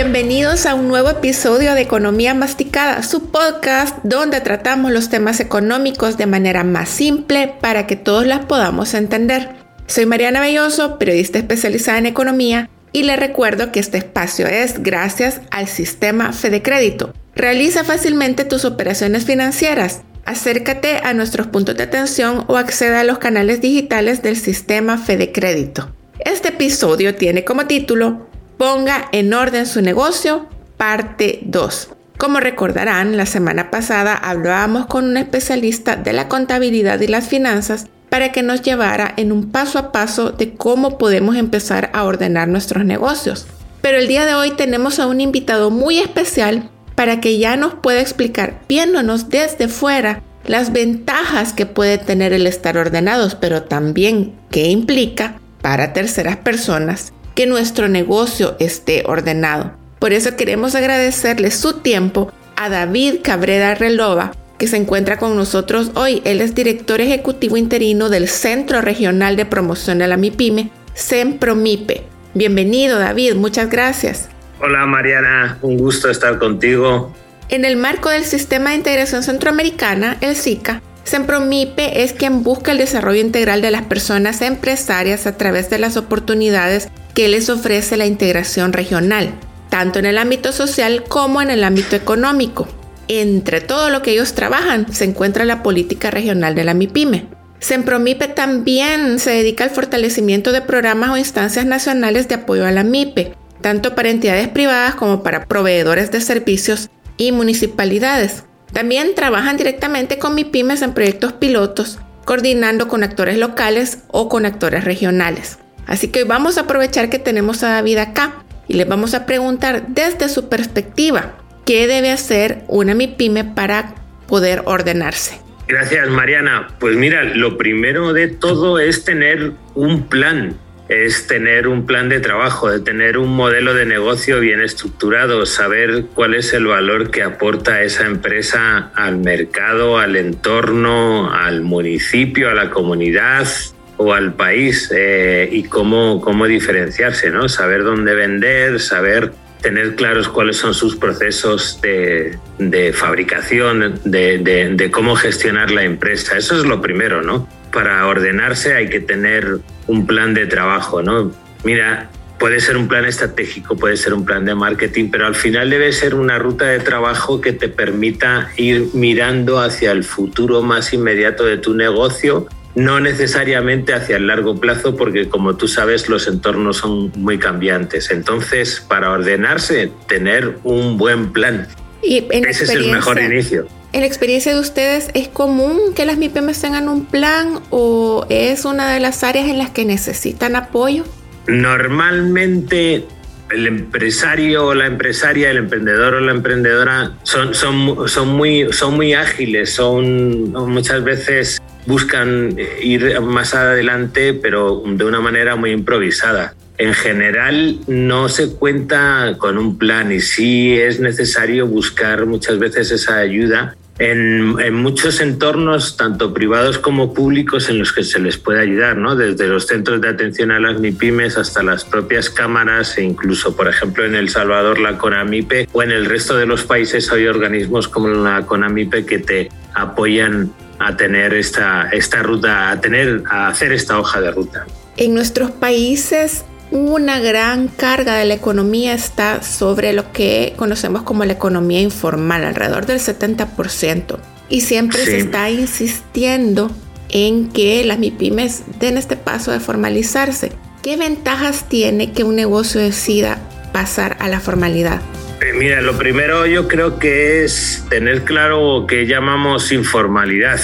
Bienvenidos a un nuevo episodio de Economía Masticada, su podcast donde tratamos los temas económicos de manera más simple para que todos las podamos entender. Soy Mariana Belloso, periodista especializada en economía, y le recuerdo que este espacio es gracias al sistema Fede Crédito. Realiza fácilmente tus operaciones financieras. Acércate a nuestros puntos de atención o acceda a los canales digitales del sistema Fede Crédito. Este episodio tiene como título Ponga en orden su negocio, parte 2. Como recordarán, la semana pasada hablábamos con un especialista de la contabilidad y las finanzas para que nos llevara en un paso a paso de cómo podemos empezar a ordenar nuestros negocios. Pero el día de hoy tenemos a un invitado muy especial para que ya nos pueda explicar, viéndonos desde fuera, las ventajas que puede tener el estar ordenados, pero también qué implica para terceras personas que nuestro negocio esté ordenado. Por eso queremos agradecerle su tiempo a David Cabrera Relova, que se encuentra con nosotros hoy. Él es director ejecutivo interino del Centro Regional de Promoción de la MIPYME, CEMPROMIPE. Bienvenido David, muchas gracias. Hola Mariana, un gusto estar contigo. En el marco del Sistema de Integración Centroamericana, el SICA, CEMPROMIPE es quien busca el desarrollo integral de las personas empresarias a través de las oportunidades que les ofrece la integración regional, tanto en el ámbito social como en el ámbito económico. Entre todo lo que ellos trabajan se encuentra la política regional de la MIPYME. Sempromipe también se dedica al fortalecimiento de programas o instancias nacionales de apoyo a la MIPE, tanto para entidades privadas como para proveedores de servicios y municipalidades. También trabajan directamente con MIPYMES en proyectos pilotos, coordinando con actores locales o con actores regionales. Así que vamos a aprovechar que tenemos a David acá y le vamos a preguntar desde su perspectiva, ¿qué debe hacer una MIPYME para poder ordenarse? Gracias Mariana. Pues mira, lo primero de todo es tener un plan, es tener un plan de trabajo, de tener un modelo de negocio bien estructurado, saber cuál es el valor que aporta esa empresa al mercado, al entorno, al municipio, a la comunidad, o al país eh, y cómo, cómo diferenciarse, ¿no? Saber dónde vender, saber tener claros cuáles son sus procesos de, fabricación, de, cómo gestionar la empresa. Eso es lo primero, ¿no? Para ordenarse hay que tener un plan de trabajo, ¿no? Mira, puede ser un plan estratégico, puede ser un plan de marketing, pero al final debe ser una ruta de trabajo que te permita ir mirando hacia el futuro más inmediato de tu negocio no necesariamente hacia el largo plazo, porque como tú sabes, los entornos son muy cambiantes. Entonces, para ordenarse, tener un buen plan. Y Ese es el mejor inicio. ¿En la experiencia de ustedes es común que las MIPEMES tengan un plan o es una de las áreas en las que necesitan apoyo? Normalmente el empresario o la empresaria, el emprendedor o la emprendedora son, son, son, muy, son muy ágiles, son muchas veces buscan ir más adelante, pero de una manera muy improvisada. En general no se cuenta con un plan y sí es necesario buscar muchas veces esa ayuda en, muchos entornos, tanto privados como públicos, en los que se les puede ayudar, ¿no? desde los centros de atención a las MIPIMES hasta las propias cámaras e incluso, por ejemplo, en El Salvador la CONAMIPE o en el resto de los países hay organismos como la CONAMIPE que te apoyan a tener esta, esta ruta, a, tener, a hacer esta hoja de ruta. En nuestros países una gran carga de la economía está sobre lo que conocemos como la economía informal, alrededor del 70%. Y siempre se está insistiendo en que las MIPIMES den este paso de formalizarse. ¿Qué ventajas tiene que un negocio decida pasar a la formalidad? Eh, mira, lo primero yo creo que es tener claro qué llamamos informalidad.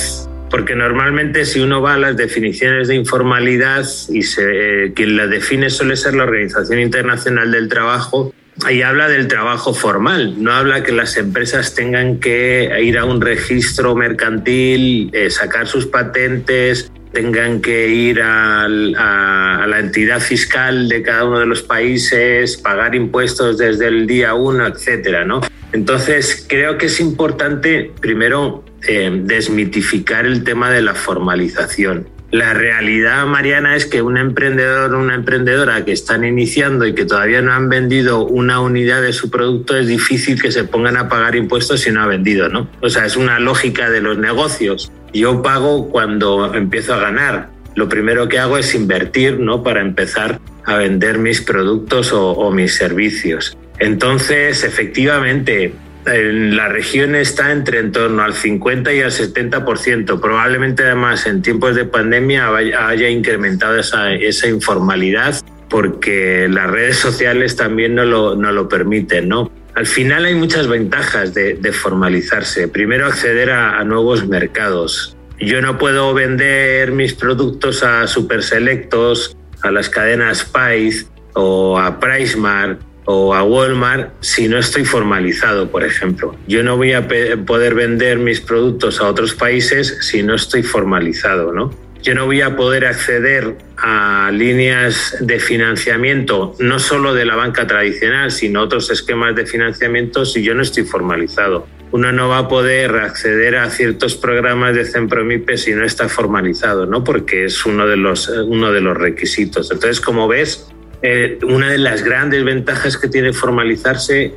Porque normalmente si uno va a las definiciones de informalidad y se, quien la define suele ser la Organización Internacional del Trabajo, ahí habla del trabajo formal, no habla que las empresas tengan que ir a un registro mercantil, eh, sacar sus patentes, tengan que ir a, la entidad fiscal de cada uno de los países, pagar impuestos desde el día uno, etcétera, ¿no? Entonces, creo que es importante, primero, eh, desmitificar el tema de la formalización. La realidad, Mariana, es que un emprendedor o una emprendedora que están iniciando y que todavía no han vendido una unidad de su producto, es difícil que se pongan a pagar impuestos si no ha vendido, ¿no? O sea, es una lógica de los negocios. Yo pago cuando empiezo a ganar. Lo primero que hago es invertir, ¿no? Para empezar a vender mis productos o, o mis servicios. Entonces, efectivamente, en la región está entre en torno al 50 y al 70%. Probablemente además en tiempos de pandemia haya incrementado esa, esa informalidad porque las redes sociales también no lo, no lo permiten, ¿no? Al final hay muchas ventajas de, formalizarse. Primero, acceder a, nuevos mercados. Yo no puedo vender mis productos a super selectos, a las cadenas Spice o a PriceMark o a Walmart si no estoy formalizado, por ejemplo. Yo no voy a poder vender mis productos a otros países si no estoy formalizado, ¿no? Yo no voy a poder acceder a líneas de financiamiento, no solo de la banca tradicional, sino otros esquemas de financiamiento si yo no estoy formalizado. Uno no va a poder acceder a ciertos programas de Centromipe si no está formalizado, ¿no? Porque es uno de los, uno de los requisitos. Entonces, como ves, eh, una de las grandes ventajas que tiene formalizarse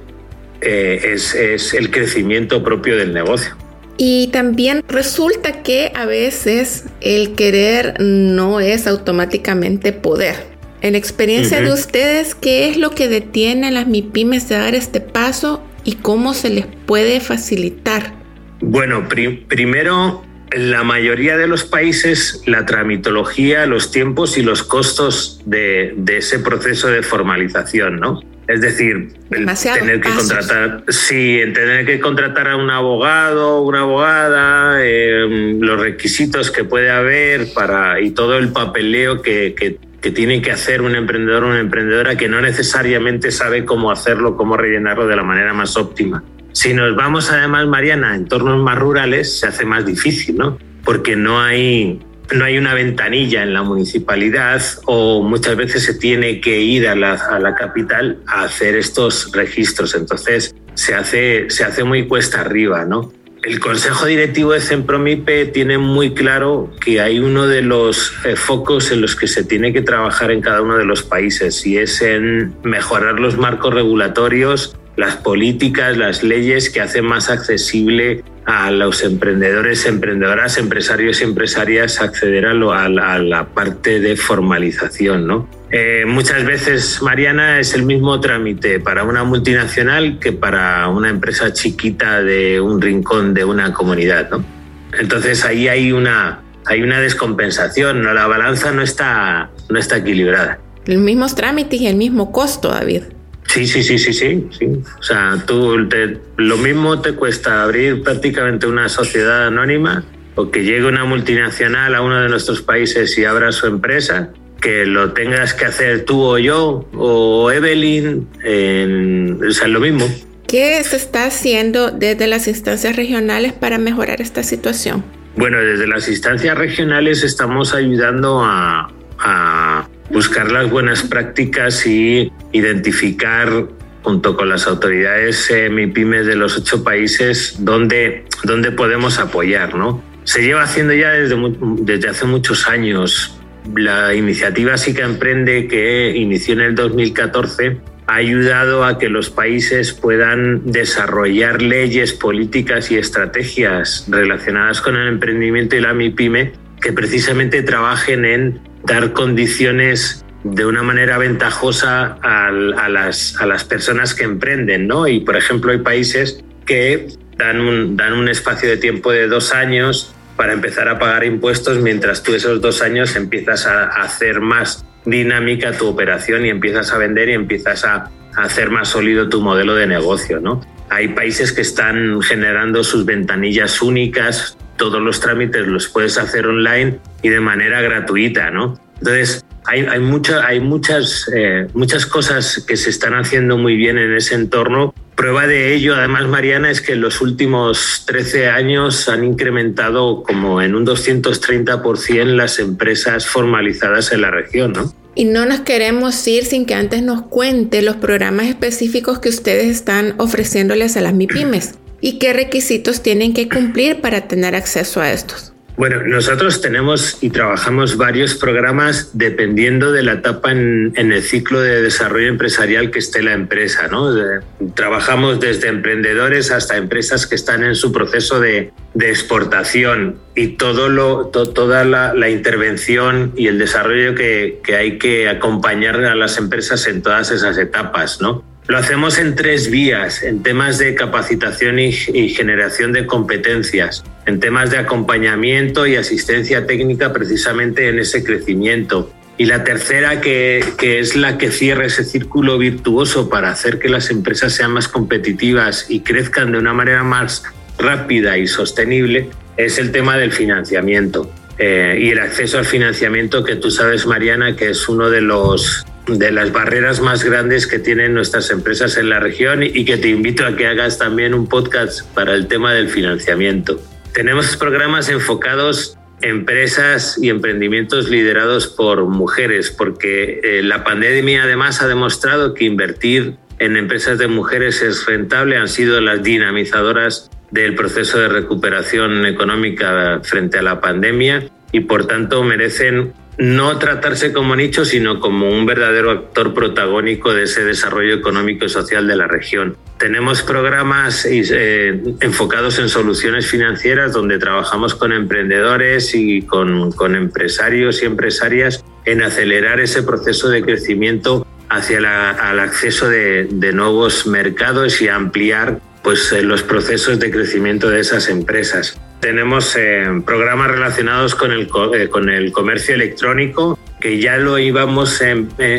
eh, es, es el crecimiento propio del negocio. Y también resulta que a veces el querer no es automáticamente poder. En experiencia de ustedes, ¿qué es lo que detiene a las MIPIMES de dar este paso y cómo se les puede facilitar? Bueno, primero la mayoría de los países la tramitología, los tiempos y los costos de, de ese proceso de formalización, ¿no? Es decir, el tener que contratar, sí, tener que contratar a un abogado, una abogada, eh, los requisitos que puede haber para y todo el papeleo que, que, que tiene que hacer un emprendedor o una emprendedora que no necesariamente sabe cómo hacerlo, cómo rellenarlo de la manera más óptima. Si nos vamos además, Mariana, a entornos más rurales, se hace más difícil, ¿no? Porque no hay, no hay una ventanilla en la municipalidad o muchas veces se tiene que ir a la, a la capital a hacer estos registros. Entonces se hace, se hace muy cuesta arriba, ¿no? El Consejo Directivo de Centromipe tiene muy claro que hay uno de los eh, focos en los que se tiene que trabajar en cada uno de los países y es en mejorar los marcos regulatorios las políticas, las leyes que hacen más accesible a los emprendedores, emprendedoras, empresarios y empresarias acceder a, lo, a, la, a la, parte de formalización. ¿no? Eh, muchas veces, Mariana, es el mismo trámite para una multinacional que para una empresa chiquita de un rincón de una comunidad. ¿no? Entonces ahí hay una, hay una descompensación, ¿no? la balanza no está, no está equilibrada. Los mismos trámites y el mismo costo, David. Sí, sí, sí, sí, sí, sí. O sea, tú te, lo mismo te cuesta abrir prácticamente una sociedad anónima o que llegue una multinacional a uno de nuestros países y abra su empresa, que lo tengas que hacer tú o yo o Evelyn, en, o sea, lo mismo. ¿Qué se está haciendo desde las instancias regionales para mejorar esta situación? Bueno, desde las instancias regionales estamos ayudando a, a buscar las buenas prácticas y identificar junto con las autoridades eh, MIPIMES de los ocho países donde, donde podemos apoyar. ¿no? Se lleva haciendo ya desde, desde hace muchos años. La iniciativa SICA Emprende que inició en el 2014 ha ayudado a que los países puedan desarrollar leyes, políticas y estrategias relacionadas con el emprendimiento y la MIPYME que precisamente trabajen en dar condiciones de una manera ventajosa a, las, a las personas que emprenden, ¿no? Y, por ejemplo, hay países que dan un, dan un espacio de tiempo de dos años para empezar a pagar impuestos mientras tú esos dos años empiezas a hacer más dinámica tu operación y empiezas a vender y empiezas a hacer más sólido tu modelo de negocio, ¿no? Hay países que están generando sus ventanillas únicas, todos los trámites los puedes hacer online y de manera gratuita, ¿no? Entonces, hay, hay, hay muchas, eh, muchas cosas que se están haciendo muy bien en ese entorno. Prueba de ello, además, Mariana, es que en los últimos 13 años han incrementado como en un 230% las empresas formalizadas en la región, ¿no? Y no nos queremos ir sin que antes nos cuente los programas específicos que ustedes están ofreciéndoles a las MIPIMES y qué requisitos tienen que cumplir para tener acceso a estos. Bueno, nosotros tenemos y trabajamos varios programas dependiendo de la etapa en, el ciclo de desarrollo empresarial que esté la empresa. ¿no? trabajamos desde emprendedores hasta empresas que están en su proceso de, exportación y todo lo, toda la, intervención y el desarrollo que, que hay que acompañar a las empresas en todas esas etapas. ¿no? Lo hacemos en tres vías, en temas de capacitación y, generación de competencias, en temas de acompañamiento y asistencia técnica precisamente en ese crecimiento. Y la tercera, que, es la que cierra ese círculo virtuoso para hacer que las empresas sean más competitivas y crezcan de una manera más rápida y sostenible, es el tema del financiamiento. Eh, y el acceso al financiamiento que tú sabes, Mariana, que es uno de los de las barreras más grandes que tienen nuestras empresas en la región y que te invito a que hagas también un podcast para el tema del financiamiento. Tenemos programas enfocados en empresas y emprendimientos liderados por mujeres, porque eh, la pandemia además ha demostrado que invertir en empresas de mujeres es rentable, han sido las dinamizadoras del proceso de recuperación económica frente a la pandemia y por tanto merecen no tratarse como nicho, sino como un verdadero actor protagónico de ese desarrollo económico y social de la región. Tenemos programas eh, enfocados en soluciones financieras donde trabajamos con emprendedores y con, empresarios y empresarias en acelerar ese proceso de crecimiento hacia el acceso de, de nuevos mercados y ampliar pues, los procesos de crecimiento de esas empresas. Tenemos eh, programas relacionados con el, eh, con el comercio electrónico que ya lo íbamos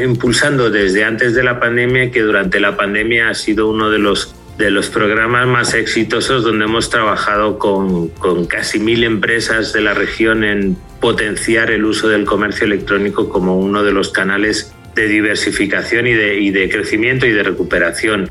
impulsando desde antes de la pandemia, que durante la pandemia ha sido uno de los de los programas más exitosos donde hemos trabajado con, con, casi mil empresas de la región en potenciar el uso del comercio electrónico como uno de los canales de diversificación y de, y de crecimiento y de recuperación.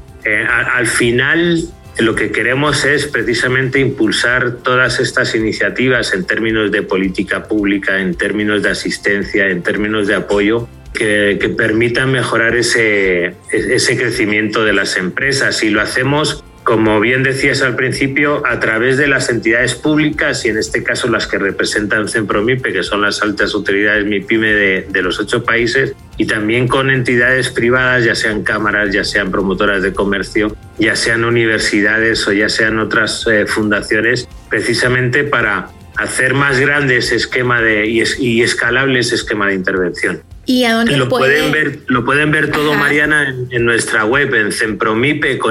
al final, lo que queremos es precisamente impulsar todas estas iniciativas en términos de política pública, en términos de asistencia, en términos de apoyo, que, permitan mejorar ese, ese crecimiento de las empresas. Y lo hacemos como bien decías al principio, a través de las entidades públicas y en este caso las que representan CEMPROMIPE, que son las altas autoridades MIPYME de, de, los ocho países, y también con entidades privadas, ya sean cámaras, ya sean promotoras de comercio, ya sean universidades o ya sean otras eh, fundaciones, precisamente para hacer más grande ese esquema de, y, y escalable ese esquema de intervención. ¿Y a dónde lo pueden ver? Lo pueden ver todo, Mariana, en, nuestra web, en sempromipe.org.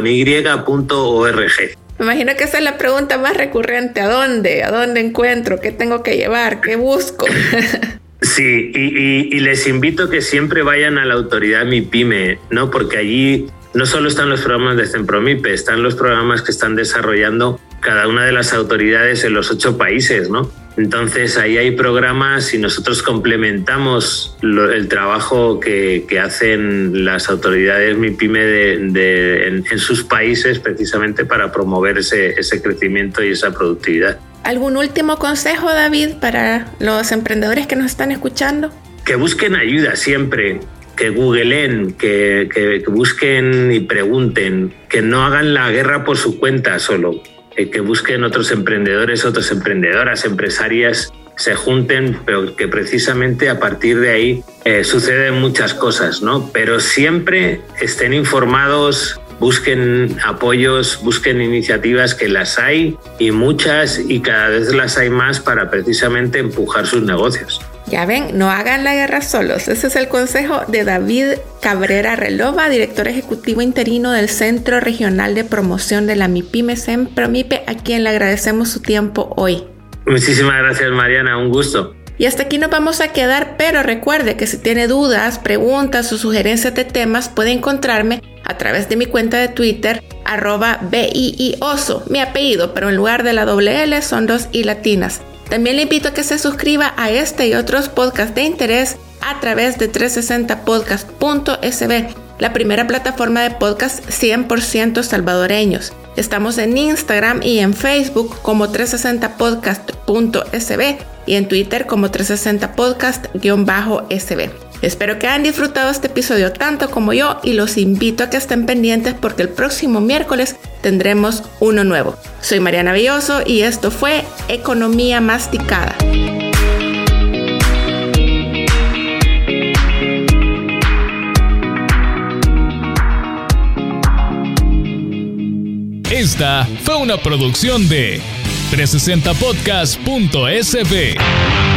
Me imagino que esa es la pregunta más recurrente. ¿A dónde? ¿A dónde encuentro? ¿Qué tengo que llevar? ¿Qué busco? sí, y, les invito que siempre vayan a la autoridad MIPYME, ¿no? Porque allí no solo están los programas de Sempromipe, están los programas que están desarrollando cada una de las autoridades en los ocho países, ¿no? Entonces ahí hay programas y nosotros complementamos el trabajo que, hacen las autoridades MIPYME de, en, sus países precisamente para promover ese, crecimiento y esa productividad. ¿Algún último consejo, David, para los emprendedores que nos están escuchando? Que busquen ayuda siempre, que googleen, que, que busquen y pregunten, que no hagan la guerra por su cuenta solo, que busquen otros emprendedores, otras emprendedoras, empresarias, se junten, pero que precisamente a partir de ahí eh, suceden muchas cosas, ¿no? Pero siempre estén informados, busquen apoyos, busquen iniciativas que las hay y muchas y cada vez las hay más para precisamente empujar sus negocios. Ya ven, no hagan la guerra solos. Ese es el consejo de David Cabrera Relova, director ejecutivo interino del Centro Regional de Promoción de la MIPIME Promipe, a quien le agradecemos su tiempo hoy. Muchísimas gracias Mariana, un gusto. Y hasta aquí nos vamos a quedar, pero recuerde que si tiene dudas, preguntas o sugerencias de temas, puede encontrarme a través de mi cuenta de Twitter, arroba BIIOSO, mi apellido, pero en lugar de la doble L son dos I latinas. También le invito a que se suscriba a este y otros podcasts de interés a través de 360podcast.sb, la primera plataforma de podcast 100% salvadoreños. Estamos en Instagram y en Facebook como 360podcast.sb y en Twitter como 360podcast-sb. Espero que hayan disfrutado este episodio tanto como yo y los invito a que estén pendientes porque el próximo miércoles tendremos uno nuevo. Soy Mariana Belloso y esto fue Economía Masticada. Esta fue una producción de 360podcast.sb.